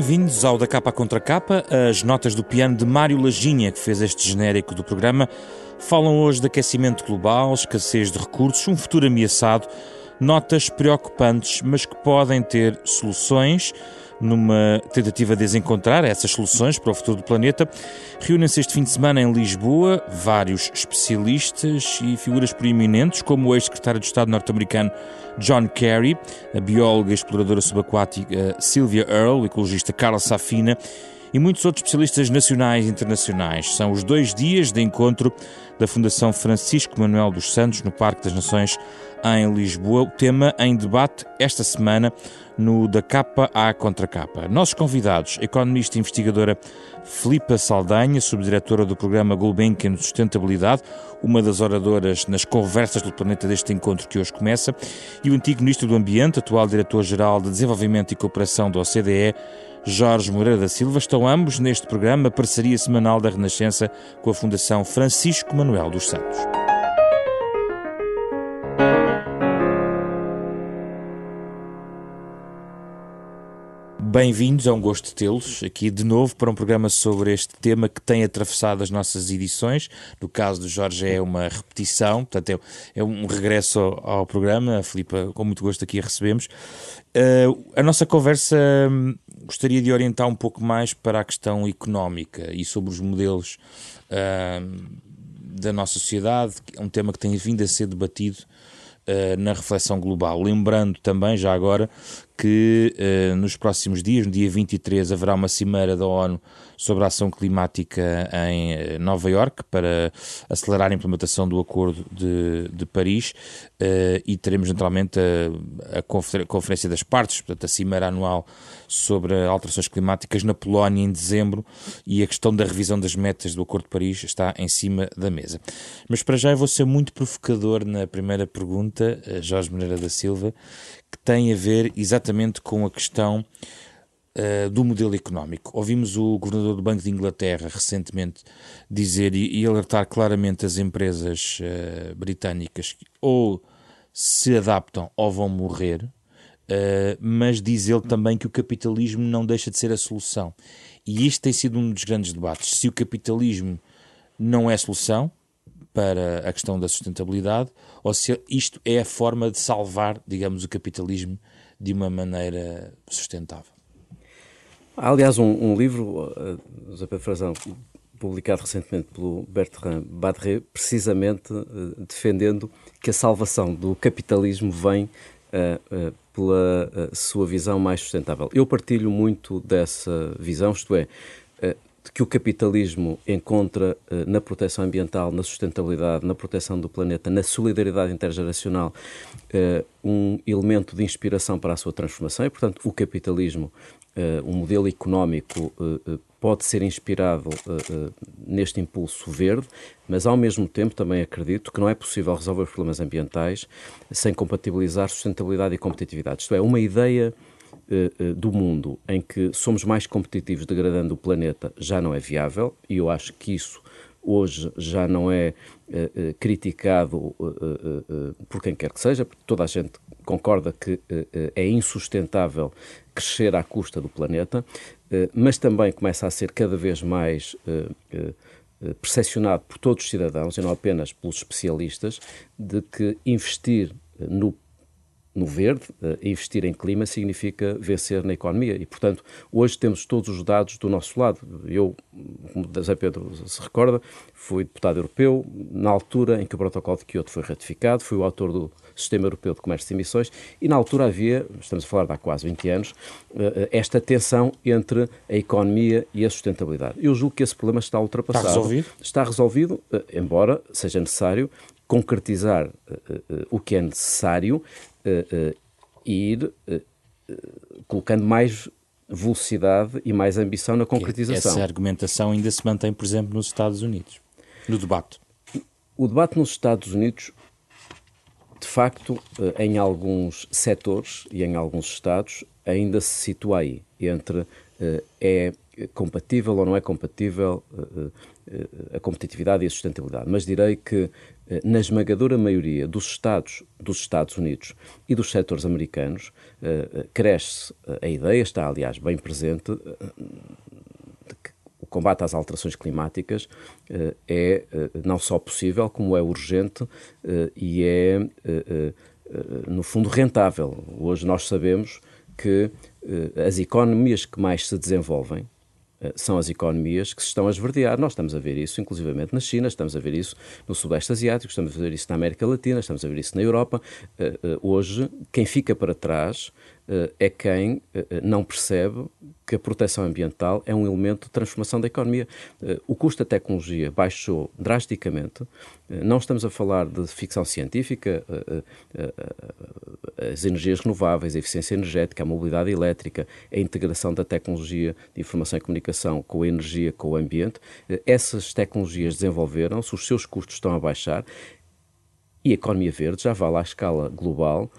Bem-vindos ao Da Capa Contra Capa. As notas do piano de Mário Laginha, que fez este genérico do programa, falam hoje de aquecimento global, escassez de recursos, um futuro ameaçado, notas preocupantes, mas que podem ter soluções numa tentativa de desencontrar essas soluções para o futuro do planeta, reúnem-se este fim de semana em Lisboa vários especialistas e figuras proeminentes, como o ex-secretário de Estado norte-americano John Kerry, a bióloga e exploradora subaquática Sylvia Earle, o ecologista Carlos Safina e muitos outros especialistas nacionais e internacionais. São os dois dias de encontro da Fundação Francisco Manuel dos Santos no Parque das Nações em Lisboa. O tema em debate esta semana no Da Capa à Contra Capa. Nossos convidados, economista e investigadora Filipa Saldanha, subdiretora do programa Gulbenkian Sustentabilidade, uma das oradoras nas conversas do planeta deste encontro que hoje começa, e o antigo ministro do Ambiente, atual diretor-geral de Desenvolvimento e Cooperação da OCDE, Jorge Moreira da Silva, estão ambos neste programa, parceria semanal da Renascença com a Fundação Francisco Manuel dos Santos. Bem-vindos, é um gosto tê-los aqui de novo para um programa sobre este tema que tem atravessado as nossas edições. No caso do Jorge é uma repetição, portanto é, é um regresso ao, programa. A Filipa, com muito gosto aqui a recebemos. Uh, a nossa conversa um, gostaria de orientar um pouco mais para a questão económica e sobre os modelos uh, da nossa sociedade, é um tema que tem vindo a ser debatido uh, na reflexão global. Lembrando também, já agora, que uh, nos próximos dias, no dia 23, haverá uma cimeira da ONU sobre a ação climática em eh, Nova Iorque para acelerar a implementação do Acordo de, de Paris uh, e teremos naturalmente a, a, Conferência das Partes, portanto a cimeira anual sobre alterações climáticas na Polónia em dezembro e a questão da revisão das metas do Acordo de Paris está em cima da mesa. Mas para já eu vou ser muito provocador na primeira pergunta, Jorge Moreira da Silva, que tem a ver exatamente com a questão uh, do modelo económico. Ouvimos o governador do Banco de Inglaterra recentemente dizer e, e alertar claramente as empresas uh, britânicas que ou se adaptam ou vão morrer, uh, mas diz ele também que o capitalismo não deixa de ser a solução. E este tem sido um dos grandes debates. Se o capitalismo não é solução, para a questão da sustentabilidade ou se isto é a forma de salvar, digamos, o capitalismo de uma maneira sustentável. Há, aliás, um, um livro, uh, José Pedro Frazão, publicado recentemente pelo Bertrand Badré, precisamente uh, defendendo que a salvação do capitalismo vem uh, uh, pela sua visão mais sustentável. Eu partilho muito dessa visão, isto é, de que o capitalismo encontra uh, na proteção ambiental, na sustentabilidade, na proteção do planeta, na solidariedade intergeracional, uh, um elemento de inspiração para a sua transformação e, portanto, o capitalismo, uh, um modelo económico, pode ser inspirado neste impulso verde, mas ao mesmo tempo também acredito que não é possível resolver os problemas ambientais sem compatibilizar sustentabilidade e competitividade. Isto é, uma ideia eh, eh, do mundo em que somos mais competitivos degradando o planeta já não é viável e eu acho que isso hoje já não é uh, criticado uh, por quem quer que seja, porque toda a gente concorda que é insustentável crescer à custa do planeta, mas também começa a ser cada vez mais percepcionado por todos os cidadãos e não apenas pelos especialistas de que investir no no verde, uh, investir em clima significa vencer na economia e, portanto, hoje temos todos os dados do nosso lado. Eu, como José Pedro se recorda, fui deputado europeu na altura em que o protocolo de Kyoto foi ratificado, fui o autor do Sistema Europeu de Comércio de Emissões e na altura havia, estamos a falar de há quase 20 anos, uh, esta tensão entre a economia e a sustentabilidade. Eu julgo que esse problema está ultrapassado. Está resolvido? Está resolvido, uh, embora seja necessário concretizar uh, o que é necessário uh, ir colocando mais velocidade e mais ambição na concretização. Essa argumentação ainda se mantém, por exemplo, nos Estados Unidos, no debate. O debate nos Estados Unidos, de facto, em alguns setores e em alguns estados, ainda se situa aí, entre é compatível ou não é compatível a competitividade e a sustentabilidade, mas direi que na esmagadora maioria dos Estados, dos Estados Unidos e dos setores americanos, cresce a ideia, está aliás bem presente, de que o combate às alterações climáticas é não só possível, como é urgente e é, no fundo, rentável. Hoje nós sabemos que as economias que mais se desenvolvem, eh, são as economias que se estão a esverdear. Nós estamos a ver isso, inclusivamente na China, estamos a ver isso no Sudeste Asiático, estamos a ver isso na América Latina, estamos a ver isso na Europa. Eh, eh, hoje, quem fica para trás é quem não percebe que a proteção ambiental é um elemento de transformação da economia. O custo da tecnologia baixou drasticamente. Não estamos a falar de ficção científica, as energias renováveis, a eficiência energética, a mobilidade elétrica, a integração da tecnologia de informação e comunicação com a energia, com o ambiente. Essas tecnologias desenvolveram-se, os seus custos estão a baixar e a economia verde já vale à escala global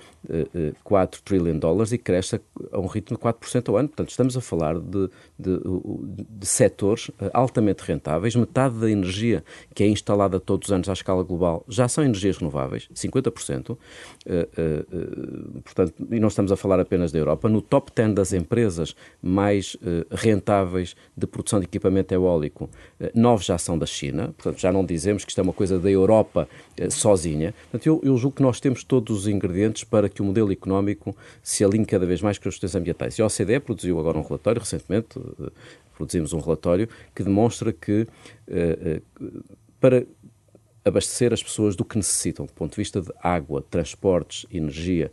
4 eh, trilhões de dólares e cresce a um ritmo de 4% ao ano. Portanto, estamos a falar de, de, de, setores eh, altamente rentáveis. Metade da energia que é instalada todos os anos à escala global já são energias renováveis, 50%. Eh, portanto, e não estamos a falar apenas da Europa. No top 10 das empresas mais rentáveis de produção de equipamento eólico, nove já são da China. Portanto, já não dizemos que isto é uma coisa da Europa sozinha. Portanto, eu, eu julgo que nós temos todos os ingredientes para que o modelo económico se alinhe cada vez mais com as questões ambientais. E a OCDE produziu agora um relatório, recentemente, eh, produzimos um relatório que demonstra que eh, eh, para abastecer as pessoas do que necessitam, do ponto de vista de água, transportes, energia,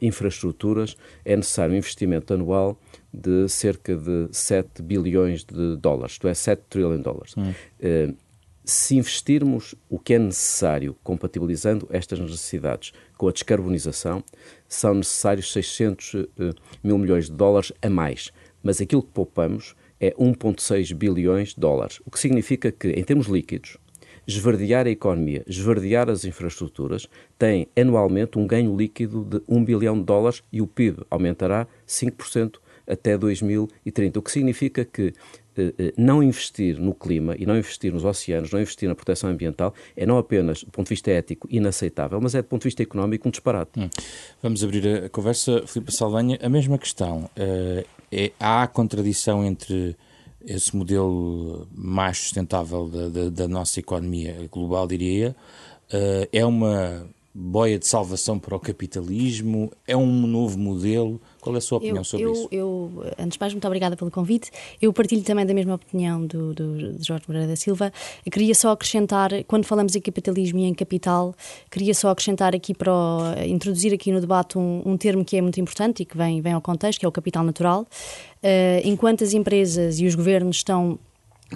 infraestruturas, é necessário um investimento anual de cerca de 7 bilhões de dólares, isto é, 7 trilhões de dólares. Hum se investirmos o que é necessário, compatibilizando estas necessidades com a descarbonização, são necessários 600 uh, eh, mil milhões de dólares a mais. Mas aquilo que poupamos é 1,6 bilhões de dólares. O que significa que, em termos líquidos, esverdear a economia, esverdear as infraestruturas, tem anualmente um ganho líquido de 1 bilhão de dólares e o PIB aumentará 5% até 2030. O que significa que não investir no clima e não investir nos oceanos, não investir na proteção ambiental, é não apenas, do ponto de vista ético, inaceitável, mas é, do ponto de vista económico, um disparate. Hum. Vamos abrir a conversa. Filipe Saldanha, a mesma questão. Uh, é, há contradição entre esse modelo mais sustentável da, da, da nossa economia global, diria uh, é uma boia de salvação para o capitalismo? É um novo modelo? Qual é a sua opinião eu, sobre eu, isso? Eu, antes de mais, muito obrigada pelo convite. Eu partilho também da mesma opinião do, do, do Jorge Moreira da Silva. Eu queria só acrescentar, quando falamos em capitalismo e em capital, queria só acrescentar aqui para o, introduzir aqui no debate um, um, termo que é muito importante e que vem, vem ao contexto, que é o capital natural. Uh, enquanto as empresas e os governos estão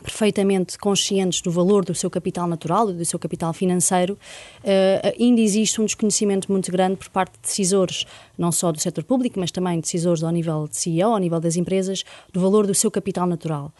perfeitamente conscientes do valor do seu capital natural do seu capital financeiro, uh, ainda existe um desconhecimento muito grande por parte de decisores, não só do setor público, mas também decisores ao nível de CEO, ao nível das empresas, do valor do seu capital natural.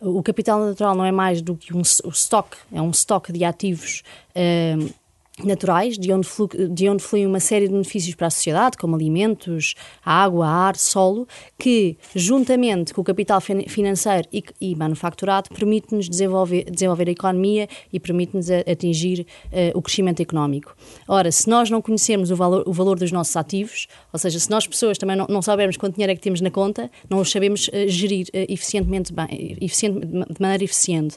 O capital natural não é mais do que um, estoque, é um estoque de ativos uh, naturais, de onde, flu, de onde fluem uma série de benefícios para a sociedade, como alimentos, água, ar, solo, que, juntamente com o capital financeiro e, e manufaturado, permite-nos desenvolver, desenvolver a economia e permite-nos atingir uh, o crescimento económico. Ora, se nós não conhecermos o valor, o valor dos nossos ativos, ou seja, se nós pessoas também não, não soubermos quanto dinheiro é que temos na conta, não os sabemos uh, gerir uh, eficientemente bem, de maneira eficiente.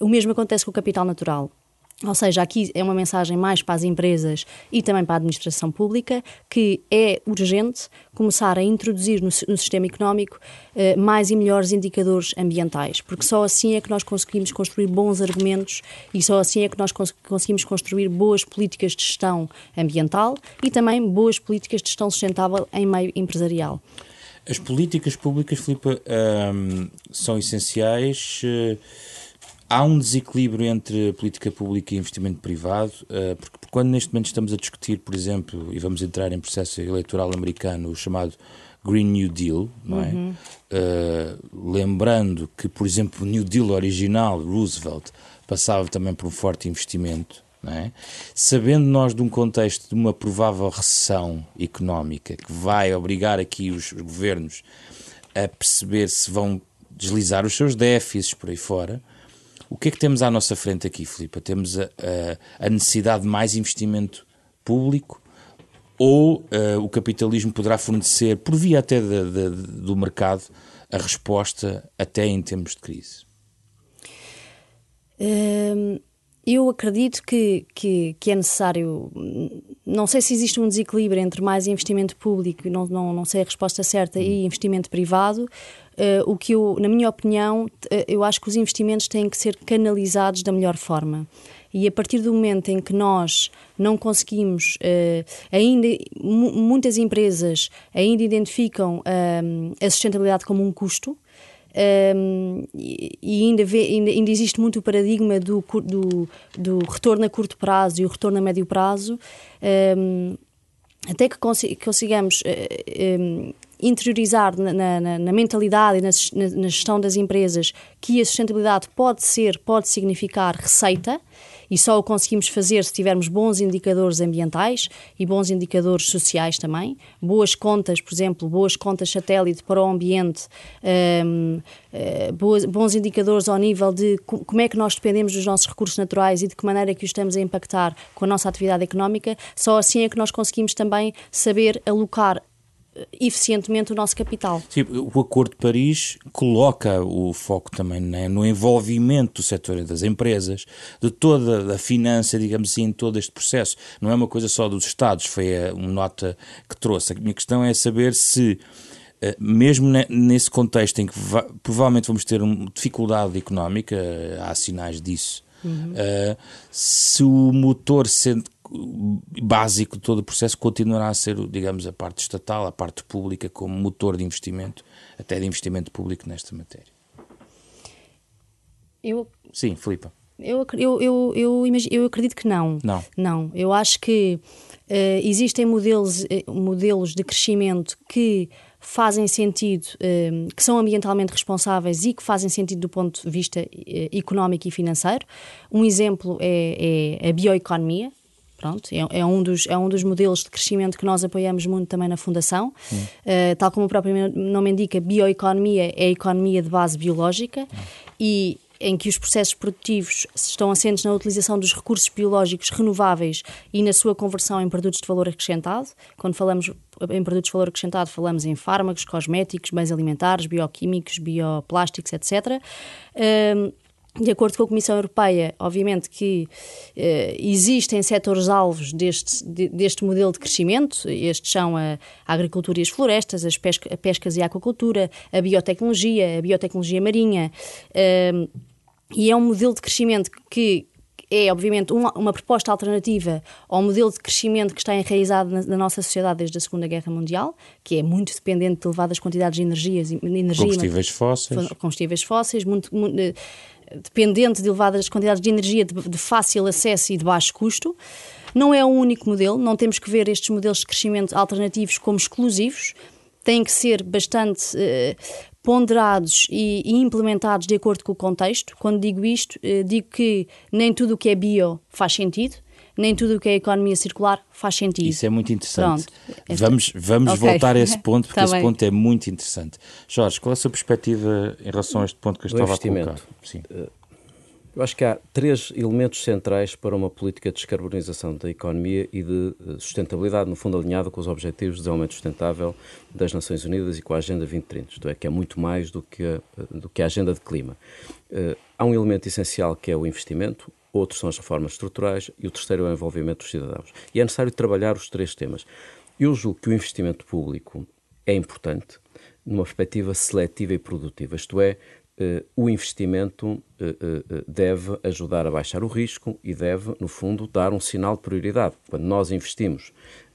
O mesmo acontece com o capital natural. Ou seja, aqui é uma mensagem mais para as empresas e também para a administração pública que é urgente começar a introduzir no, no sistema económico eh, mais e melhores indicadores ambientais, porque só assim é que nós conseguimos construir bons argumentos e só assim é que nós cons conseguimos construir boas políticas de gestão ambiental e também boas políticas de gestão sustentável em meio empresarial. As políticas públicas, Filipe, um, são essenciais. Uh há um desequilíbrio entre política pública e investimento privado, uh, porque quando neste momento estamos a discutir, por exemplo, e vamos entrar em processo eleitoral americano, o chamado Green New Deal, não é? Uhum. Uh, lembrando que, por exemplo, o New Deal original, Roosevelt, passava também por um forte investimento, não é? Sabendo nós de um contexto de uma provável recessão económica que vai obrigar aqui os governos a perceber se vão deslizar os seus déficits por aí fora. O que é que temos à nossa frente aqui, Filipe? Temos a, a, a necessidade de mais investimento público ou uh, o capitalismo poderá fornecer, por via até de, de, do mercado, a resposta até em tempos de crise? Hum, eu acredito que, que, que, é necessário. Não sei se existe um desequilíbrio entre mais investimento público, não, não, não sei a resposta certa, e investimento privado. Uh, o que eu, na minha opinião, uh, eu acho que os investimentos têm que ser canalizados da melhor forma. E a partir do momento em que nós não conseguimos, uh, ainda muitas empresas ainda identificam uh, a sustentabilidade como um custo. Um, e ainda, vê, ainda, ainda, existe muito o paradigma do, do, do, retorno a curto prazo e o retorno a médio prazo, um, até que consigamos uh, um, interiorizar na, na, na, mentalidade e na, na gestão das empresas que a sustentabilidade pode ser, pode significar receita e só o conseguimos fazer se tivermos bons indicadores ambientais e bons indicadores sociais também, boas contas, por exemplo, boas contas satélite para o ambiente, um, uh, eh, bons indicadores ao nível de como é que nós dependemos dos nossos recursos naturais e de que maneira é que os estamos a impactar com a nossa atividade económica, só assim é que nós conseguimos também saber alocar eficientemente o nosso capital. Sim, o Acordo de Paris coloca o foco também né, no envolvimento do setor das empresas, de toda a finança, digamos assim, em todo este processo. Não é uma coisa só dos Estados, foi uma nota que trouxe. A minha questão é saber se eh, mesmo nesse contexto em que provavelmente vamos ter uma dificuldade económica, eh, há sinais disso, uhum. uh, se o motor sendo básico de todo o processo continuará a ser, digamos, a parte estatal, a parte pública, como motor de investimento, até de investimento público nesta matéria. Eu... Sim, Filipe. Eu, eu, eu, eu, imagino, eu acredito que não. Não. Não. Eu acho que uh, existem modelos, uh, modelos de crescimento que fazem sentido, uh, que são ambientalmente responsáveis e que fazem sentido do ponto de vista económico e financeiro. Um exemplo é, é a bioeconomia. Pronto, é, é, um dos, é um dos modelos de crescimento que nós apoiamos muito também na Fundação. Uh, tal como o próprio nome indica, bioeconomia é a economia de base biológica e em que os processos produtivos estão assentes na utilização dos recursos biológicos renováveis e na sua conversão em produtos de valor acrescentado. Quando falamos em produtos de valor acrescentado, falamos em fármacos, cosméticos, bens alimentares, bioquímicos, bioplásticos, etc. Uh, de acordo com a Comissão Europeia, obviamente que eh, existem setores-alvos deste, de, deste modelo de crescimento, estes são a, a agricultura e as florestas, as pesca, a pescas e a aquacultura, a biotecnologia, a biotecnologia marinha, eh, e é um modelo de crescimento que é, obviamente, uma, uma, proposta alternativa ao modelo de crescimento que está enraizado na, na, nossa sociedade desde a Segunda Guerra Mundial, que é muito dependente de elevadas quantidades de energias, energia, combustíveis fósseis, combustíveis fósseis muito, muito dependente de elevadas quantidades de energia de, de fácil acesso e de baixo custo. Não é o único modelo, não temos que ver estes modelos de crescimento alternativos como exclusivos, têm que ser bastante eh, ponderados e, e, implementados de acordo com o contexto. Quando digo isto, eh, digo que nem tudo o que é bio faz sentido, nem tudo o que é economia circular faz sentido. Isso é muito interessante. Pronto. Vamos, vamos okay. voltar a esse ponto, porque tá esse bem. ponto é muito interessante. Jorge, qual é a sua perspectiva em relação a este ponto que eu estava a colocar? Sim. Eh, eu acho que há três elementos centrais para uma política de descarbonização da economia e de eh, sustentabilidade, no fundo alinhada com os Objetivos de Desenvolvimento Sustentável das Nações Unidas e com a Agenda 2030, isto é, que é muito mais do que a, eh, do que a Agenda de Clima. Há um elemento essencial que é o investimento, outros são as reformas estruturais e o terceiro é o envolvimento dos cidadãos. E é necessário trabalhar os três temas. Eu julgo que o investimento público é importante numa perspectiva seletiva e produtiva, isto é, Uh, o investimento uh, uh, deve ajudar a baixar o risco e deve, no fundo, dar um sinal de prioridade. Quando nós investimos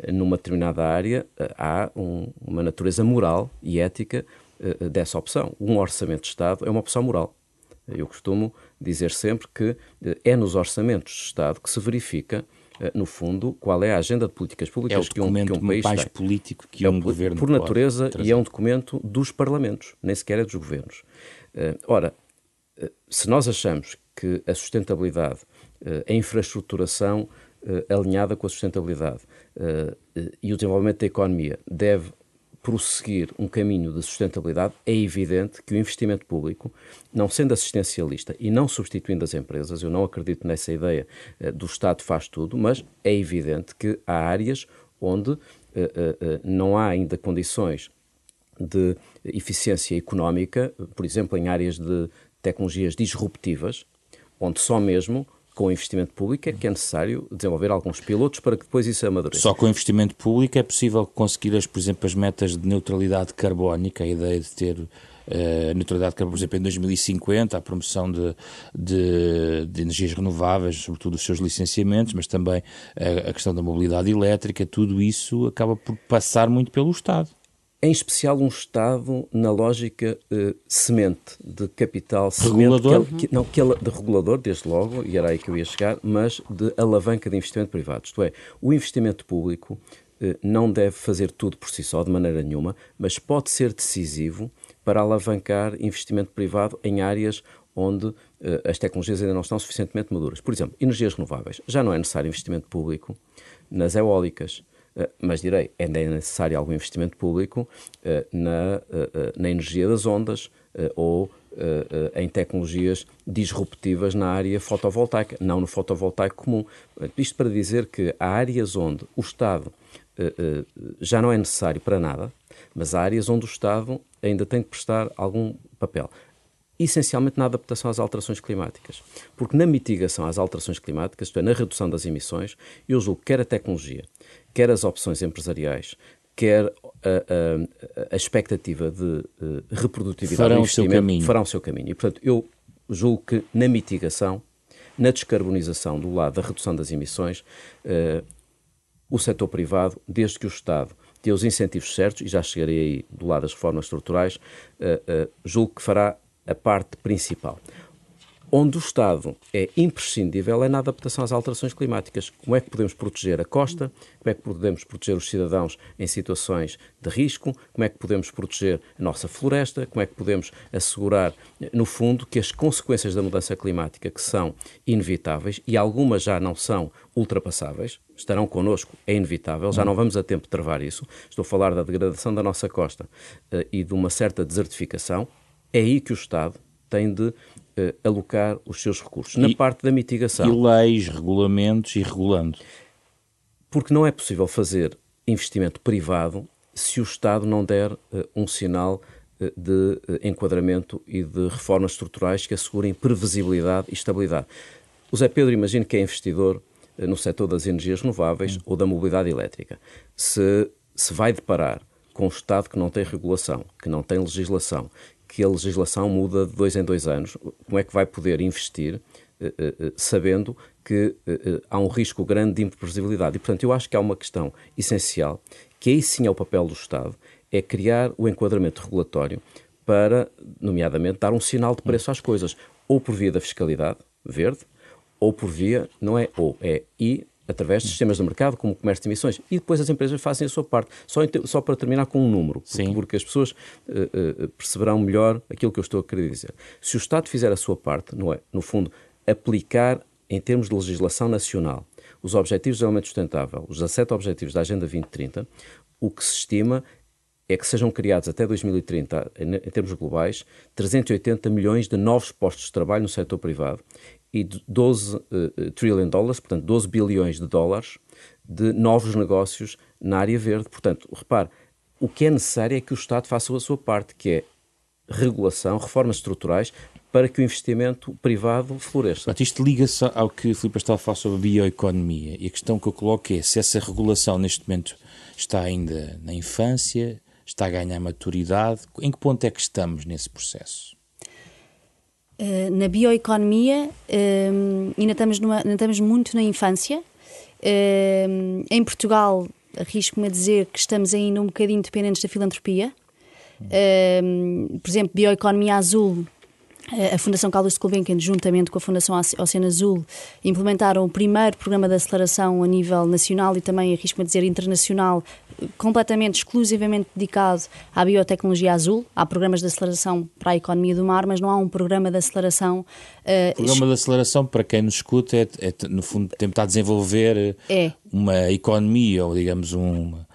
numa determinada área, há um, uma natureza moral e ética dessa opção. Um orçamento de Estado é uma opção moral. Eu costumo dizer sempre que eh, é nos orçamentos de Estado que se verifica eh, no fundo, qual é a agenda de políticas públicas é que, um, que um país mais tem. político que é um governo Por natureza, e é um documento dos parlamentos, nem sequer é dos governos. Uh, ora, se nós achamos que a sustentabilidade, a infraestruturação alinhada com a sustentabilidade e o desenvolvimento da economia deve prosseguir um caminho de sustentabilidade, é evidente que o investimento público, não sendo assistencialista e não substituindo as empresas, eu não acredito nessa ideia uh, do Estado faz tudo, mas é evidente que há áreas onde uh, uh, não há ainda condições de eficiência económica, por exemplo, em áreas de tecnologias disruptivas, onde só mesmo com investimento público é que é necessário desenvolver alguns pilotos para que depois isso amadureça. Só com investimento público é possível conseguir, as, por exemplo, as metas de neutralidade carbónica, a ideia de ter uh, neutralidade carbónica, por exemplo, em 2050, a promoção de, de, de, energias renováveis, sobretudo os seus licenciamentos, mas também a, a questão da mobilidade elétrica, tudo isso acaba por passar muito pelo Estado em especial um Estado na lógica uh, semente, de capital semente, regulador? Que, que, não, que de regulador, desde logo, e era aí que eu ia chegar, mas de alavanca de investimento privado. Isto é, o investimento público uh, não deve fazer tudo por si só, de maneira nenhuma, mas pode ser decisivo para alavancar investimento privado em áreas onde uh, as tecnologias ainda não estão suficientemente maduras. Por exemplo, energias renováveis. Já não é necessário investimento público nas eólicas mas direi, ainda é necessário algum investimento público eh, na, eh, na energia das ondas ou em tecnologias disruptivas na área fotovoltaica, não no fotovoltaico comum. Isto para dizer que há áreas onde o Estado já não é necessário para nada, mas há áreas onde o Estado ainda tem que prestar algum papel essencialmente na adaptação às alterações climáticas. Porque na mitigação às alterações climáticas, isto é, na redução das emissões, eu julgo que quer a tecnologia, quer as opções empresariais, quer a, a, a expectativa de uh, reprodutividade farão do investimento, o seu caminho. farão o seu caminho. E, portanto, eu julgo que na mitigação, na descarbonização do lado da redução das emissões, uh, o setor privado, desde que o Estado dê os incentivos certos, e já chegarei aí do lado das reformas estruturais, uh, julgo que fará a parte principal. Onde o Estado é imprescindível é na adaptação às alterações climáticas. Como é que podemos proteger a costa? Como é que podemos proteger os cidadãos em situações de risco? Como é que podemos proteger a nossa floresta? Como é que podemos assegurar, no fundo, que as consequências da mudança climática, que são inevitáveis, e algumas já não são ultrapassáveis, estarão connosco, é inevitável, já não vamos a tempo de travar isso. Estou a falar da degradação da nossa costa uh, e de uma certa desertificação. É aí que o Estado tem de uh, alocar os seus recursos. Na e, parte da mitigação. E leis, regulamentos e regulando. Porque não é possível fazer investimento privado se o Estado não der uh, um sinal uh, de enquadramento e de reformas estruturais que assegurem previsibilidade e estabilidade. O Zé Pedro imagina que é investidor no setor das energias renováveis hum. ou da mobilidade elétrica. Se se vai deparar com um Estado que não tem regulação, que não tem legislação, que a legislação muda de dois em dois anos. Como é que vai poder investir uh, uh, sabendo que há um risco grande de imprevisibilidade? E, portanto, eu acho que há uma questão essencial, que aí sim é o papel do Estado, é criar o enquadramento regulatório para, nomeadamente, dar um sinal de preço às coisas, ou por via da fiscalidade verde, ou por via, não é ou, é e através de sistemas de mercado, como o comércio de emissões, e depois as empresas fazem a sua parte. Só, só para terminar com um número, porque, porque, as pessoas uh, uh, perceberão melhor aquilo que eu estou a querer dizer. Se o Estado fizer a sua parte, não é, no fundo, aplicar em termos de legislação nacional os Objetivos de Desenvolvimento Sustentável, os 17 Objetivos da Agenda 2030, o que se estima é que sejam criados até 2030, em, em termos globais, 380 milhões de novos postos de trabalho no setor privado e 12 uh, eh, trillion dollars, portanto 12 bilhões de dólares de novos negócios na área verde. Portanto, repare, o que é necessário é que o Estado faça a sua parte, que é regulação, reformas estruturais, para que o investimento privado floresça. Mas isto liga-se ao que Filipe estava a falar sobre a bioeconomia. E a questão que eu coloco é se essa regulação neste momento está ainda na infância, está a ganhar maturidade, em que ponto é que estamos nesse processo? Eh, na bioeconomia, uh, ainda, estamos numa, ainda estamos muito na infância. Uh, em Portugal, arrisco-me a dizer que estamos ainda um bocadinho dependentes da filantropia. por exemplo, Bioeconomia Azul a Fundação Carlos Gulbenkian, juntamente com a Fundação Oceano Azul, implementaram o primeiro programa de aceleração a nível nacional e também, arrisco-me a dizer, internacional, completamente, exclusivamente dedicado à biotecnologia azul. Há programas de aceleração para a economia do mar, mas não há um programa de aceleração. Uh, programa de aceleração, para quem nos escuta, é, é no fundo tentar desenvolver é. uma economia ou, digamos, uma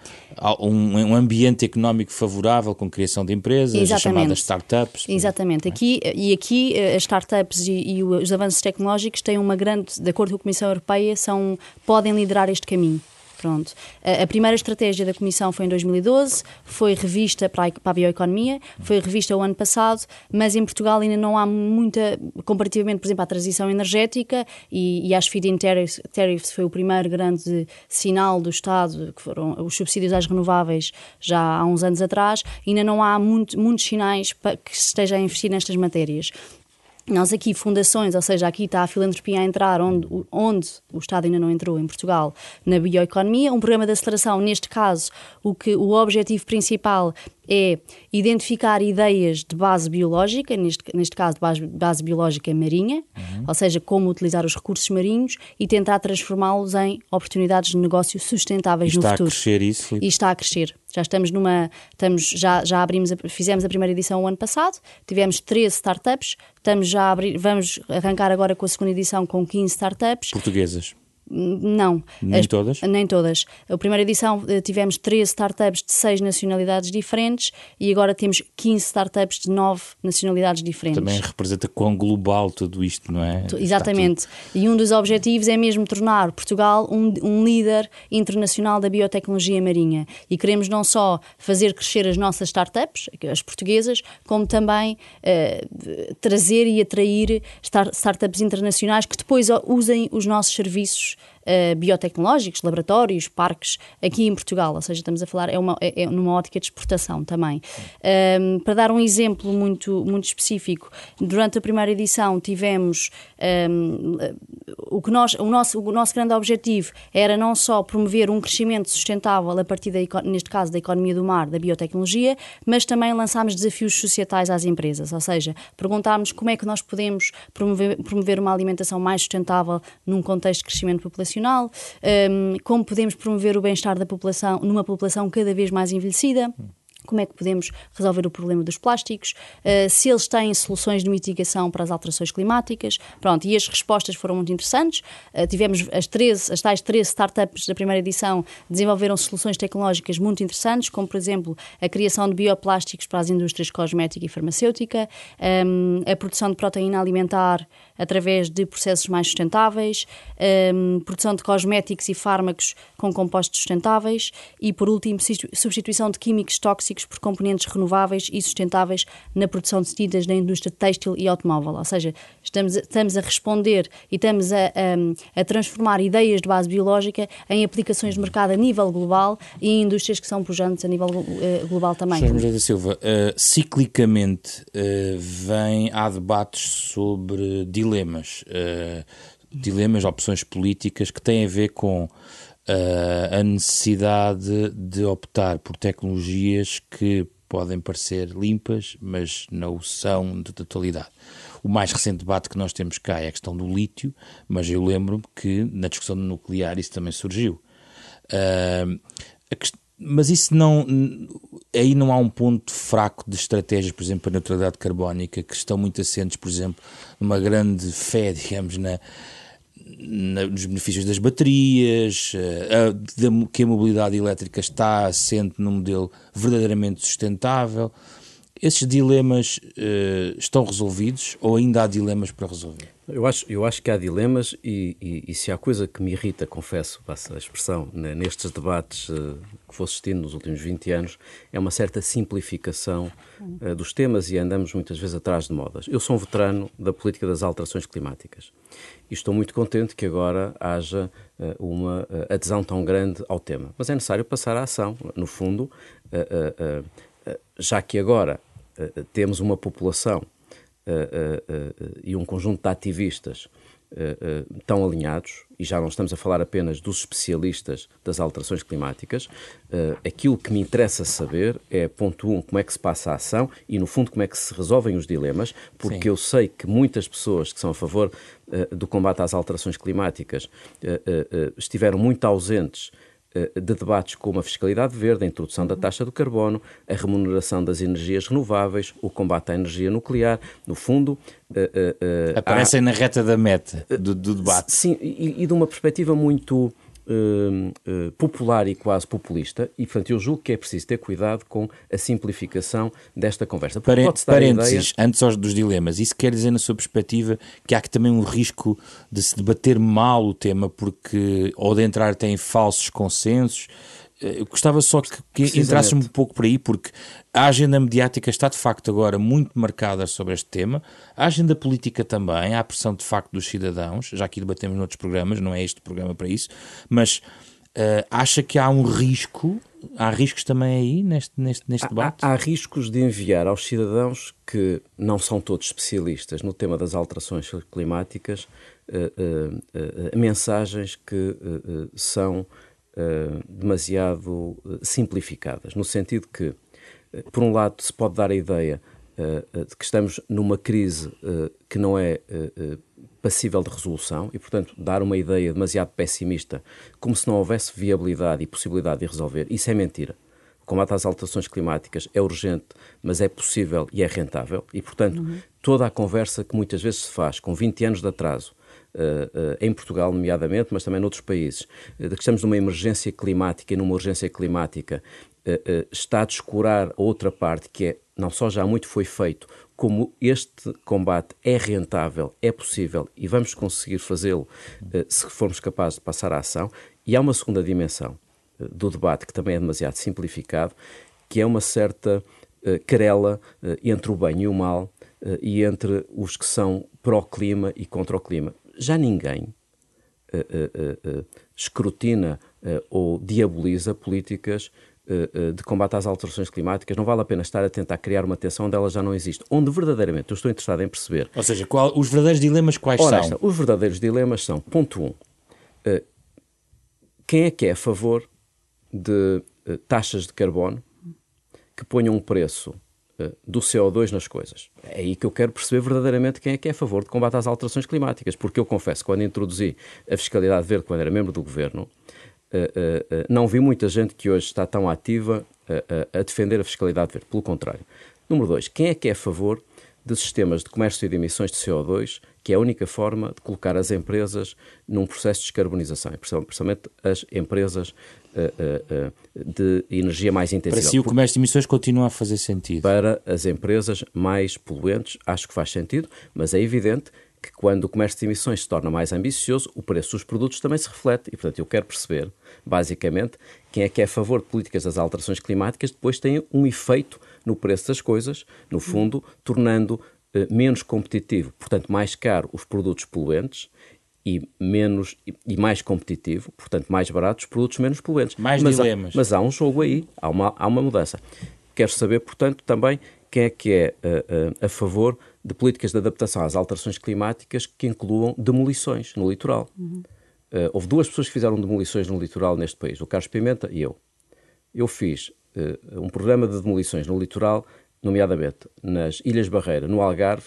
um, um, ambiente económico favorável com criação de empresas, Exatamente. as chamadas startups. Exatamente. Aqui, e aqui as startups e, e, os avanços tecnológicos têm uma grande, de acordo com a Comissão Europeia, são, podem liderar este caminho. Pronto. A, primeira estratégia da Comissão foi em 2012, foi revista para a, para a bioeconomia, foi revista o ano passado, mas em Portugal ainda não há muita, comparativamente, por exemplo, à transição energética e, e às feed-in tariffs, tariffs, foi o primeiro grande sinal do Estado, que foram os subsídios às renováveis já há uns anos atrás, ainda não há muito, muitos sinais para que se esteja a investir nestas matérias. Nós aqui, fundações, ou seja, aqui está a filantropia a entrar onde, onde o Estado ainda não entrou, em Portugal, na bioeconomia. Um programa de aceleração, neste caso, o, que, o objetivo principal é identificar ideias de base biológica, neste, neste caso de base, base biológica marinha, uhum. ou seja, como utilizar os recursos marinhos e tentar transformá-los em oportunidades de negócio sustentáveis no futuro. Está a crescer isso? E está a crescer. Já estamos numa, estamos, já, já abrimos, a, fizemos a primeira edição o ano passado, tivemos 13 startups, estamos já a abrir, vamos arrancar agora com a segunda edição com 15 startups. Portuguesas? Não. Nem As, todas? Nem todas. A primeira edição eh, tivemos 13 startups de 6 nacionalidades diferentes e agora temos 15 startups de 9 nacionalidades diferentes. Também representa quão global tudo isto, não é? Exatamente. E um dos objetivos é mesmo tornar Portugal um, um líder internacional da biotecnologia marinha. E queremos não só fazer crescer as nossas startups, as portuguesas, como também uh, trazer e atrair start startups internacionais que depois usem os nossos serviços uh, biotecnológicos, laboratórios, parques, aqui em Portugal. Ou seja, estamos a falar, é, uma, é, é numa ótica de exportação também. Um, para dar um exemplo muito, muito específico, durante a primeira edição tivemos um, o que nós, o nosso, o nosso grande objetivo era não só promover um crescimento sustentável a partir, da, neste caso, da economia do mar, da biotecnologia, mas também lançámos desafios societais às empresas, ou seja, perguntámos como é que nós podemos promover, promover uma alimentação mais sustentável num contexto de crescimento populacional, um, como podemos promover o bem-estar da população numa população cada vez mais envelhecida como é que podemos resolver o problema dos plásticos, uh, se eles têm soluções de mitigação para as alterações climáticas. Pronto, e as respostas foram muito interessantes. Uh, tivemos as, 13, as tais 13 startups da primeira edição desenvolveram soluções tecnológicas muito interessantes, como, por exemplo, a criação de bioplásticos para as indústrias cosmética e farmacêutica, um, a produção de proteína alimentar através de processos mais sustentáveis, um, produção de cosméticos e fármacos com compostos sustentáveis e, por último, substituição de químicos tóxicos por componentes renováveis e sustentáveis na produção de tecidos da indústria têxtil e automóvel. Ou seja, estamos, estamos a responder e estamos a, a, a, transformar ideias de base biológica em aplicações de mercado a nível global e em indústrias que são pujantes a nível uh, global também. Sr. da Silva, uh, ciclicamente uh, vem, há debates sobre dilemas, uh, dilemas, opções políticas que têm a ver com uh, a necessidade de optar por tecnologias que podem parecer limpas, mas não são de totalidade. O mais recente debate que nós temos cá é a questão do lítio, mas eu lembro-me que na discussão do nuclear isso também surgiu. Uh, a questão mas isso não. Aí não há um ponto fraco de estratégias, por exemplo, para a neutralidade carbónica, que estão muito assentes, por exemplo, numa grande fé, digamos, na, na nos benefícios das baterias, a, a, que a mobilidade elétrica está assente num modelo verdadeiramente sustentável. Esses dilemas uh, estão resolvidos ou ainda há dilemas para resolver? Eu acho, eu acho que há dilemas e, e, e se há coisa que me irrita, confesso, passa a expressão, né, nestes debates uh, que vou assistindo nos últimos 20 anos, é uma certa simplificação uh, dos temas e andamos muitas vezes atrás de modas. Eu sou um veterano da política das alterações climáticas e estou muito contente que agora haja uh, uma adesão tão grande ao tema. Mas é necessário passar à ação. No fundo, já que agora temos uma população e um conjunto de ativistas tão alinhados, e já não estamos a falar apenas dos especialistas das alterações climáticas, aquilo que me interessa saber é, ponto um, como é que se passa a ação e, no fundo, como é que se resolvem os dilemas, porque Sim. eu sei que muitas pessoas que são a favor do combate às alterações climáticas estiveram muito ausentes eh, de debates como a fiscalidade verde, a introdução da taxa do carbono, a remuneração das energias renováveis, o combate à energia nuclear. No fundo. Uh, uh, Aparecem há... na reta da meta do, do debate. Sim, e, e, de uma perspectiva muito. Uh, popular e quase populista, e portanto eu julgo que é preciso ter cuidado com a simplificação desta conversa. Pare parênteses, ideia... antes dos dilemas, isso quer dizer, na sua perspectiva, que há que também um risco de se debater mal o tema, porque ou de entrar até em falsos consensos. Eu gostava só que, que entrasse um pouco por aí, porque a agenda mediática está de facto agora muito marcada sobre este tema, a agenda política também, há a pressão de facto dos cidadãos, já aqui debatemos noutros programas, não é este programa para isso, mas uh, acha que há um risco, há riscos também aí neste, neste, neste debate? Há, há, riscos de enviar aos cidadãos que não são todos especialistas no tema das alterações climáticas uh, uh, mensagens que são demasiado simplificadas, no sentido que por um lado, se pode dar a ideia de que estamos numa crise que não é passível de resolução e, portanto, dar uma ideia demasiado pessimista, como se não houvesse viabilidade e possibilidade de resolver. Isso é mentira. O combate às alterações climáticas é urgente, mas é possível e é rentável. E, portanto, uhum. toda a conversa que muitas vezes se faz com 20 anos de atraso, em Portugal, nomeadamente, mas também noutros países, uh, de que estamos numa emergência climática e numa urgência climática está a descurar a outra parte, que é não só já muito foi feito, como este combate é rentável, é possível e vamos conseguir fazê-lo se formos capazes de passar à ação. E há uma segunda dimensão do debate que também é demasiado simplificado, que é uma certa querela entre o bem e o mal e entre os que são pró-clima e contra o clima. Já ninguém escrutina ou diaboliza políticas de combate às alterações climáticas, não vale a pena estar a tentar criar uma tensão onde ela já não existe. Onde verdadeiramente eu estou interessado em perceber. Ou seja, qual, os verdadeiros dilemas quais Ora, são? Esta, os verdadeiros dilemas são, ponto 1, um, uh, quem é que é a favor de uh, taxas de carbono que ponham um preço uh, do CO2 nas coisas? É aí que eu quero perceber verdadeiramente quem é que é a favor de combate às alterações climáticas, porque eu confesso, quando introduzi a fiscalidade verde, quando era membro do governo, uh, não vi muita gente que hoje está tão ativa a defender a fiscalidade verde. Pelo contrário. Número dois, quem é que é a favor de sistemas de comércio e de emissões de CO2, que é a única forma de colocar as empresas num processo de descarbonização, principalmente as empresas de energia mais intensiva. Para si, o comércio de emissões continua a fazer sentido? Para as empresas mais poluentes, acho que faz sentido, mas é evidente que quando o comércio de emissões se torna mais ambicioso, o preço dos produtos também se reflete. E, portanto, eu quero perceber, basicamente, quem é que é a favor de políticas das alterações climáticas, depois tem um efeito no preço das coisas, no fundo, tornando eh, menos competitivo, portanto, mais caro os produtos poluentes e menos e mais competitivo, portanto, mais baratos os produtos menos poluentes. Mais mas dilemas. Há, mas há um jogo aí, há uma, há uma mudança. Quero saber, portanto, também quem é que é uh, uh, a favor de políticas de adaptação às alterações climáticas que incluam demolições no litoral. Uhum. Uh, houve duas pessoas que fizeram demolições no litoral neste país, o Carlos Pimenta e eu. Eu fiz um programa de demolições no litoral, nomeadamente nas Ilhas Barreira, no Algarve,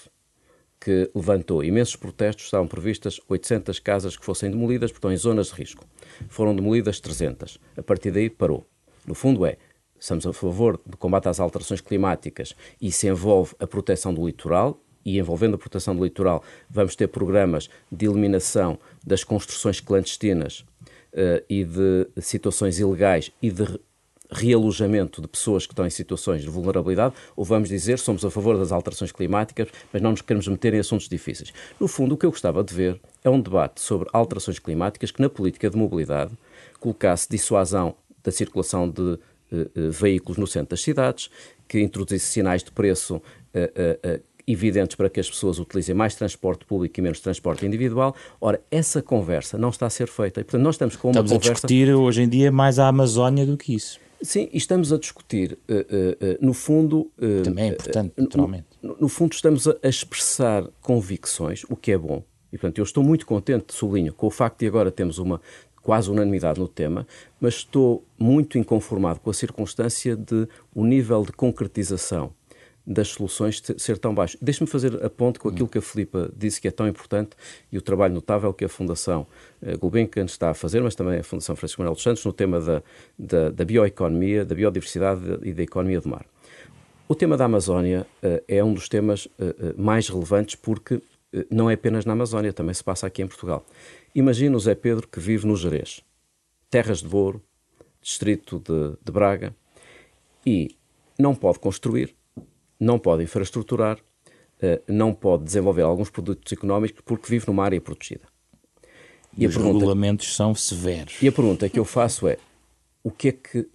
que levantou imensos protestos. Estavam previstas 800 casas que fossem demolidas, estão em zonas de risco. Foram demolidas 300. A partir daí parou. No fundo é, estamos a favor do combate às alterações climáticas e se envolve a proteção do litoral, e envolvendo a proteção do litoral, vamos ter programas de eliminação das construções clandestinas uh, e de situações ilegais e de realojamento de pessoas que estão em situações de vulnerabilidade, ou vamos dizer somos a favor das alterações climáticas, mas não nos queremos meter em assuntos difíceis. No fundo, o que eu gostava de ver é um debate sobre alterações climáticas que na política de mobilidade colocasse dissuasão da circulação de uh, uh, veículos no centro das cidades, que introduzisse sinais de preço uh, evidentes para que as pessoas utilizem mais transporte público e menos transporte individual. Ora, essa conversa não está a ser feita. E, portanto, nós estamos com uma estamos conversa... a discutir hoje em dia mais a Amazónia do que isso. Sim, e estamos a discutir, uh, uh, no fundo... Também é importante, naturalmente. No, no, fundo, estamos a, a expressar convicções, o que é bom. E, portanto, eu estou muito contente, sublinho, com o facto de agora temos uma quase unanimidade no tema, mas estou muito inconformado com a circunstância de o nível de concretização das soluções ser tão baixo. Deixe-me fazer a ponte com aquilo que a Filipa disse que é tão importante e o trabalho notável que a Fundação uh, Gulbenkian está a fazer, mas também a Fundação Francisco Manuel dos Santos, no tema da, da, da bioeconomia, da biodiversidade e da economia do mar. O tema da Amazónia uh, é um dos temas uh, mais relevantes porque não é apenas na Amazónia, também se passa aqui em Portugal. Imagina o Zé Pedro que vive no Jerez Terras de Douro, distrito de, de Braga, e não pode construir, não pode infraestruturar, uh, não pode desenvolver alguns produtos económicos porque vive numa área protegida. E, e os pergunta, regulamentos são severos. E a pergunta que eu faço é: o que é que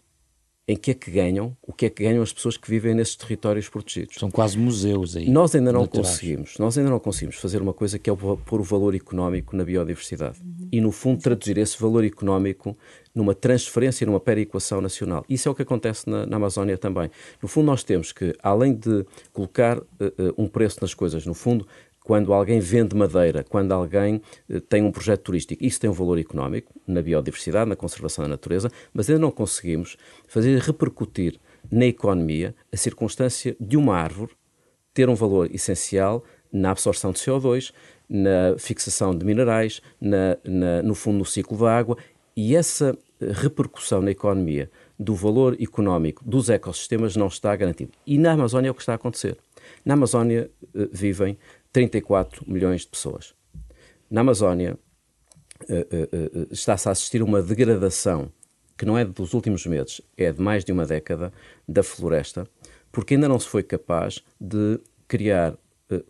em que é que ganham, o que é que ganham as pessoas que vivem nesses territórios protegidos. São quase museus aí. Nós ainda não naturais. conseguimos, nós ainda não conseguimos fazer uma coisa que é pôr o valor económico na biodiversidade uhum. e no fundo traduzir esse valor económico numa transferência, numa perequação nacional. Isso é o que acontece na, na Amazónia também. No fundo nós temos que, além de colocar uh, uh, um preço nas coisas, no fundo quando alguém vende madeira, quando alguém eh, tem um projeto turístico, isso tem um valor económico na biodiversidade, na conservação da natureza, mas ainda não conseguimos fazer repercutir na economia a circunstância de uma árvore ter um valor essencial na absorção de CO2, na fixação de minerais, na, na, no fundo no ciclo da água, e essa eh, repercussão na economia do valor económico dos ecossistemas não está garantido. E na Amazónia é o que está a acontecer. Na Amazónia uh, vivem 34 milhões de pessoas. Na Amazónia uh, uh, uh, está-se a assistir a uma degradação que não é dos últimos meses, é de mais de uma década da floresta, porque ainda não se foi capaz de criar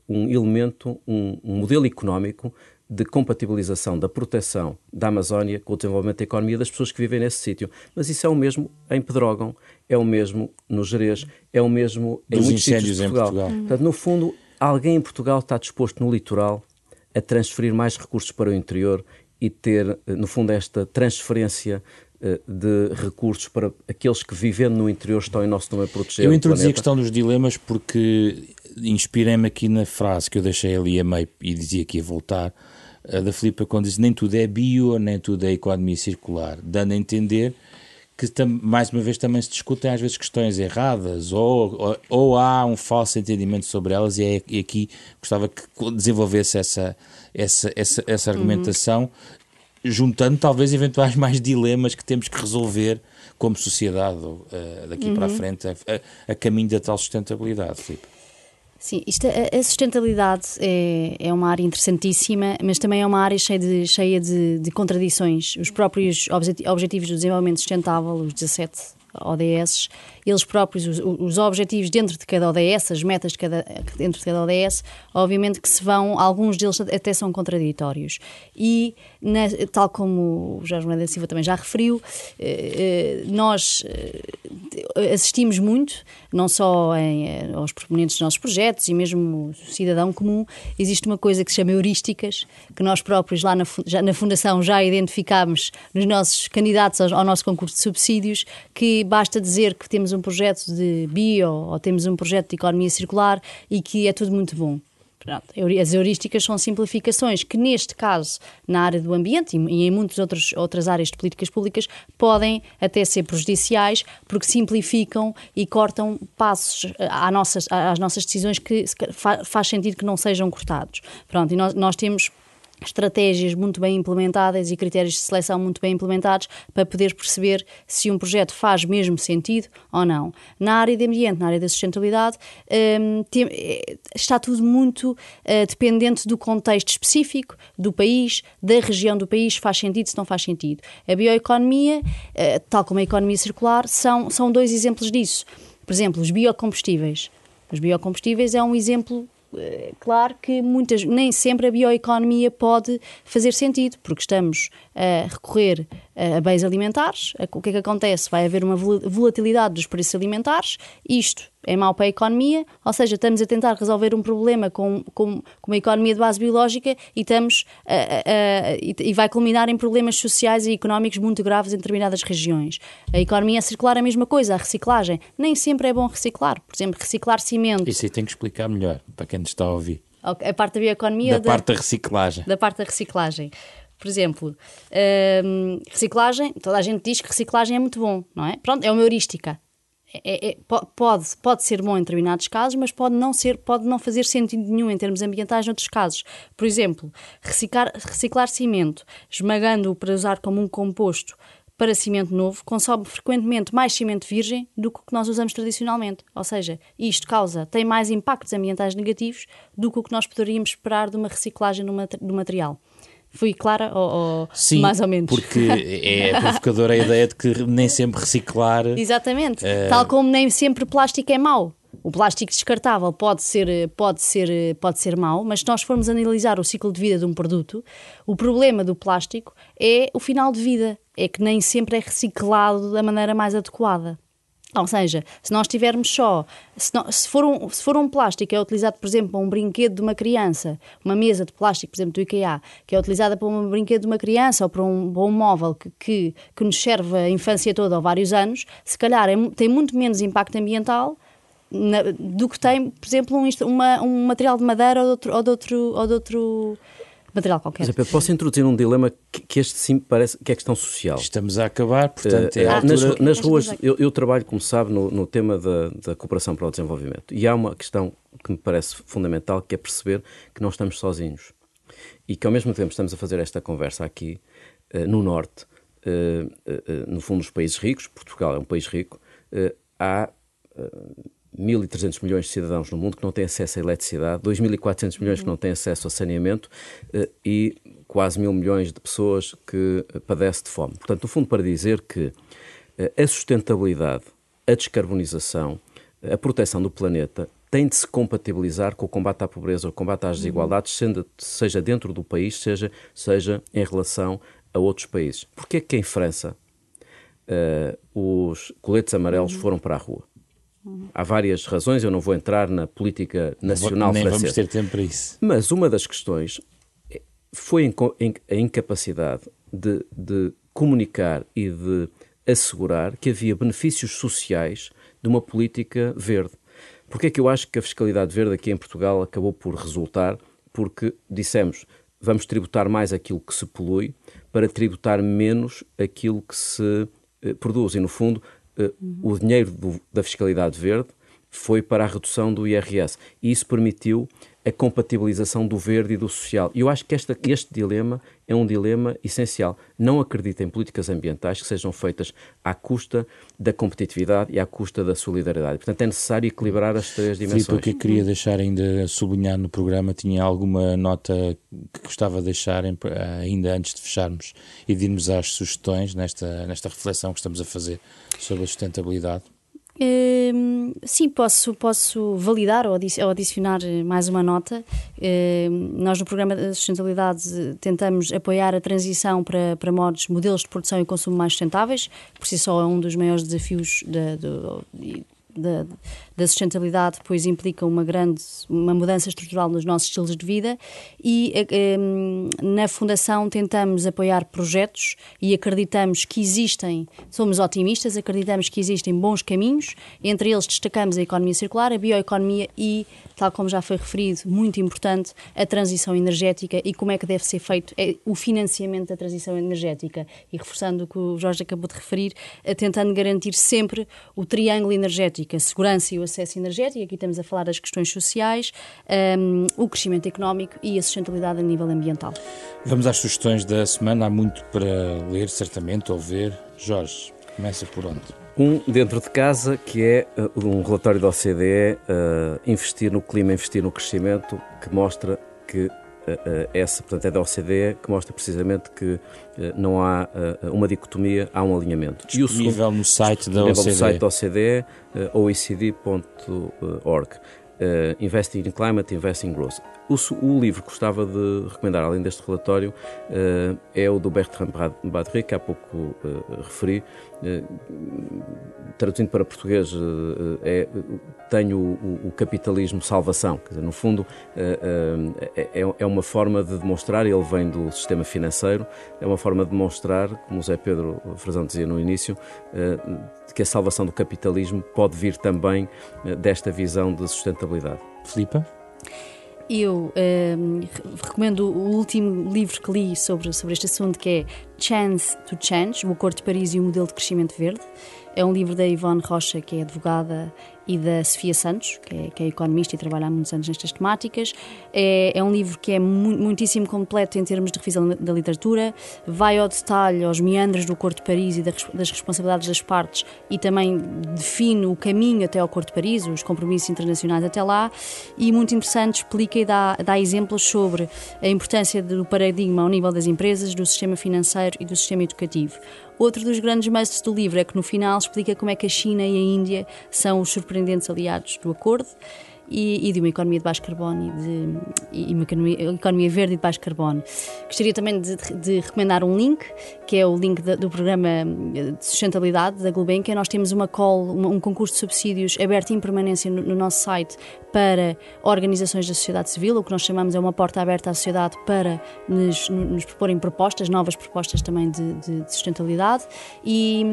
um elemento, um, um modelo económico de compatibilização da proteção da Amazónia com o desenvolvimento da economia das pessoas que vivem nesse sítio. Mas isso é o mesmo em Pedrógão, é o mesmo no Jerez, é o mesmo em Dos muitos sítios de Portugal. Portugal. Portanto, no fundo, alguém em Portugal está disposto no litoral a transferir mais recursos para o interior e ter, eh, no fundo, esta transferência eh, de recursos para aqueles que vivendo no interior estão em nosso nome a proteger Eu introduzi a questão dos dilemas porque inspirei-me aqui na frase que eu deixei ali a meio e dizia que ia voltar, da Filipa quando diz nem tudo é bio, nem tudo é economia circular, dando a entender que mais uma vez também se discutem às vezes questões erradas ou, ou, ou há um falso entendimento sobre elas e, é, e aqui gostava que desenvolvesse essa, essa, essa, essa argumentação uhum. juntando talvez eventuais mais dilemas que temos que resolver como sociedade uh, daqui uhum. para a uhum. frente a, a, a, caminho da tal sustentabilidade, Filipe. Sim, isto, a, sustentabilidade é, é uma área interessantíssima, mas também é uma área cheia de, cheia de, de contradições. Os próprios Objetivos do Desenvolvimento Sustentável, os 17 ODS, eles próprios, os, os, objetivos dentro de cada ODS, as metas de cada, dentro de cada ODS, obviamente que se vão, alguns deles até são contraditórios. E, na, tal como o Jorge Moreira da Silva também já referiu, eh, eh, nós eh, assistimos muito, não só em, aos proponentes dos nossos projetos e mesmo o cidadão comum, existe uma coisa que se chama heurísticas, que nós próprios lá na, já, na Fundação já identificámos nos nossos candidatos ao, ao nosso concurso de subsídios, que basta dizer que temos um projeto de bio ou temos um projeto de economia circular e que é tudo muito bom. As heurísticas são simplificações que, neste caso, na área do ambiente e em muitas outras, outras áreas de políticas públicas, podem até ser prejudiciais porque simplificam e cortam passos eh, nossas, às nossas decisões que faz sentido que não sejam cortados. Pronto, e nós, nós temos estratégias muito bem implementadas e critérios de seleção muito bem implementados para poder perceber se um projeto faz mesmo sentido ou não. Na área de ambiente, na área da sustentabilidade, um, tem, eh, está tudo muito uh, dependente do contexto específico do país, da região do país, faz sentido, se não faz sentido. A bioeconomia, uh, tal como a economia circular, são, são dois exemplos disso. Por exemplo, os biocombustíveis. Os biocombustíveis é um exemplo eh, claro que muitas, nem sempre a bioeconomia pode fazer sentido, porque estamos a recorrer a bens alimentares. O que é que acontece? Vai haver uma volatilidade dos preços alimentares, isto é mau para a economia, ou seja, estamos a tentar resolver um problema com, com, com uma economia de base biológica e, estamos a, a, a, e vai culminar em problemas sociais e económicos muito graves em determinadas regiões. A economia circular é a mesma coisa, a reciclagem. Nem sempre é bom reciclar. Por exemplo, reciclar cimento. Isso aí tem que explicar melhor para quem nos está a ouvir. A parte da bioeconomia. Da, da parte da reciclagem. Da parte da reciclagem. Por exemplo, hum, reciclagem, toda a gente diz que reciclagem é muito bom, não é? Pronto, é uma heurística. É, é, pode, pode ser bom em determinados casos, mas pode não, ser, pode não fazer sentido nenhum em termos ambientais noutros casos. Por exemplo, reciclar, reciclar cimento, esmagando-o para usar como um composto para cimento novo, consome frequentemente mais cimento virgem do que o que nós usamos tradicionalmente. Ou seja, isto causa, tem mais impactos ambientais negativos do que o que nós poderíamos esperar de uma reciclagem do material Fui clara ou, ou Sim, mais ou menos? porque é provocadora a ideia de que nem sempre reciclar... Exatamente. Tal como nem sempre plástico é mau. O plástico descartável pode ser, pode, ser, pode ser mau, mas se nós formos analisar o ciclo de vida de um produto, o problema do plástico é o final de vida. É que nem sempre é reciclado da maneira mais adequada. Ou seja, se nós tivermos só, se, não, se, for um, se for um plástico que é utilizado, por exemplo, para um brinquedo de uma criança, uma mesa de plástico, por exemplo, do IKEA, que é utilizada para um brinquedo de uma criança ou para um, para um móvel que, que, que nos serve a infância toda ou vários anos, se calhar é, tem muito menos impacto ambiental na, do que tem, por exemplo, um, uma, um material de madeira ou de outro, ou de outro, ou de outro material qualquer. Mas, Pedro, posso introduzir um dilema que, que, este sim parece que é questão social. Estamos a acabar, portanto, uh, é ah, nas, nas, ruas, eu, eu, trabalho, como sabe, no, no tema da, da, cooperação para o desenvolvimento. E há uma questão que me parece fundamental, que é perceber que não estamos sozinhos. E que ao mesmo tempo estamos a fazer esta conversa aqui, uh, no Norte, uh, no fundo, dos países ricos, Portugal é um país rico, há 1.300 milhões de cidadãos no mundo que não têm acesso à eletricidade, 2.400 milhões que não têm acesso ao saneamento eh, e quase mil milhões de pessoas que padecem de fome. Portanto, no fundo, para dizer que eh, a sustentabilidade, a descarbonização, a proteção do planeta tem de se compatibilizar com o combate à pobreza, o combate às desigualdades, seja dentro do país, seja, seja em relação a outros países. Porquê que em França uh, os coletes amarelos foram para a rua? Há várias razões, eu não vou entrar na política nacional Nem francesa. vamos ter tempo para isso. Mas uma das questões foi a incapacidade de, de comunicar e de assegurar que havia benefícios sociais de uma política verde. Porque é que eu acho que a fiscalidade verde aqui em Portugal acabou por resultar? Porque dissemos, vamos tributar mais aquilo que se polui para tributar menos aquilo que se eh, produz. E, no fundo, uhum. o dinheiro do, da fiscalidade verde foi para a redução do IRS. E isso permitiu a compatibilização do verde e do social. E eu acho que esta, este dilema é um dilema essencial. Não acredito em políticas ambientais que sejam feitas à custa da competitividade e à custa da solidariedade. Portanto, é necessário equilibrar as três dimensões. Filipe, o que eu queria deixar ainda sublinhado no programa, tinha alguma nota que gostava de deixar ainda antes de fecharmos e de irmos às sugestões nesta, nesta reflexão que estamos a fazer sobre a sustentabilidade? Uh, sim, posso, posso validar ou adicionar mais uma nota. Uh, nós, no programa da sustentabilidade, tentamos apoiar a transição para, para modos, modelos de produção e consumo mais sustentáveis. Por si só, é um dos maiores desafios da, do, da, da sustentabilidade depois implica uma grande uma mudança estrutural nos nossos estilos de vida. E um, eh, na Fundação tentamos apoiar projetos e acreditamos que existem, somos otimistas, acreditamos que existem bons caminhos, entre eles destacamos a economia circular, a bioeconomia e, tal como já foi referido, muito importante, a transição energética e como é que deve ser feito é o financiamento da transição energética e reforçando o que o Jorge acabou de referir, eh, tentando garantir sempre o triângulo energético, a segurança e o acesso energético, aqui estamos a falar das questões sociais, um, o crescimento económico e a sustentabilidade a nível ambiental. Vamos às sugestões da semana, há muito para ler, certamente, ou ver. Jorge, começa por onde? Um dentro de casa, que é uh, um relatório da OCDE, uh, Investir no Clima, Investir no Crescimento, que mostra que essa, portanto, é da OCDE, que mostra precisamente que não há uma dicotomia, há um alinhamento. Disponível no site da OCDE. no site da OCDE, oecd.org. Investing in Climate, Investing in Growth. O, o, livro que gostava de recomendar, além deste relatório, é o do Bertrand Badry, que há pouco referi. Uh, traduzindo para português, é, tenho o, o, capitalismo salvação. Dizer, no fundo, é, é, uma forma de demonstrar, ele vem do sistema financeiro, é uma forma de demonstrar, como o Zé Pedro Frazão dizia no início, que a salvação do capitalismo pode vir também desta visão de sustentabilidade. Filipe? Eu um, recomendo o último livro que li sobre, sobre este assunto, que é Chance to Change, o Acordo de Paris e o Modelo de Crescimento Verde. É um livro da Ivone Rocha, que é advogada e da Sofia Santos, que é, que é economista e trabalha há muitos anos nestas temáticas. É, é um livro que é mu muitíssimo completo em termos de revisão da literatura, vai ao detalhe, aos meandros do Corte de Paris e das responsabilidades das partes e também define o caminho até ao Corte de Paris, os compromissos internacionais até lá, e muito interessante explica e dá, dá exemplos sobre a importância do paradigma ao nível das empresas, do sistema financeiro e do sistema educativo. Outro dos grandes mestres do livro é que no final explica como é que a China e a Índia são os surpreendentes aliados do acordo e, e, de uma economia de baixo carbono e, de, e uma economia, economia, verde e de baixo carbono. Gostaria também de, de recomendar um link, que é o link de, do programa de sustentabilidade da Gulbenkian. Nós temos uma call, um, um concurso de subsídios aberto em permanência no, no, nosso site para organizações da sociedade civil, o que nós chamamos é uma porta aberta à sociedade para nos, nos proporem propostas, novas propostas também de, de sustentabilidade e,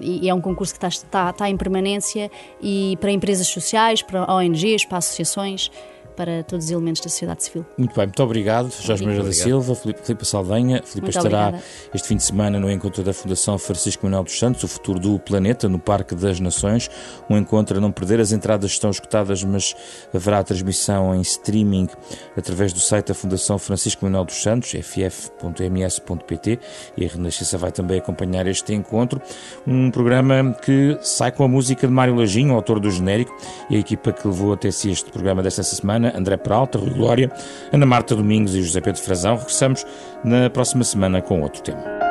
e, é um concurso que está, está, está em permanência e para empresas sociais, para ONGs, para associações para todos os elementos da sociedade civil. Muito bem, muito obrigado, Jorge Moreira da Silva, Filipe Saldanha. Filipe estará obrigada. este fim de semana no encontro da Fundação Francisco Manuel dos Santos, o futuro do planeta, no Parque das Nações. Um encontro a não perder, as entradas estão escutadas, mas haverá transmissão em streaming através do site da Fundação Francisco Manuel dos Santos, ff.ms.pt, e a Renascença vai também acompanhar este encontro. Um programa que sai com a música de Mário Lajinho, autor do genérico, e a equipa que levou até si este programa desta semana André Peralta, Rui Glória, Ana Marta Domingos e José Pedro Frazão. Regressamos na próxima semana com outro tema.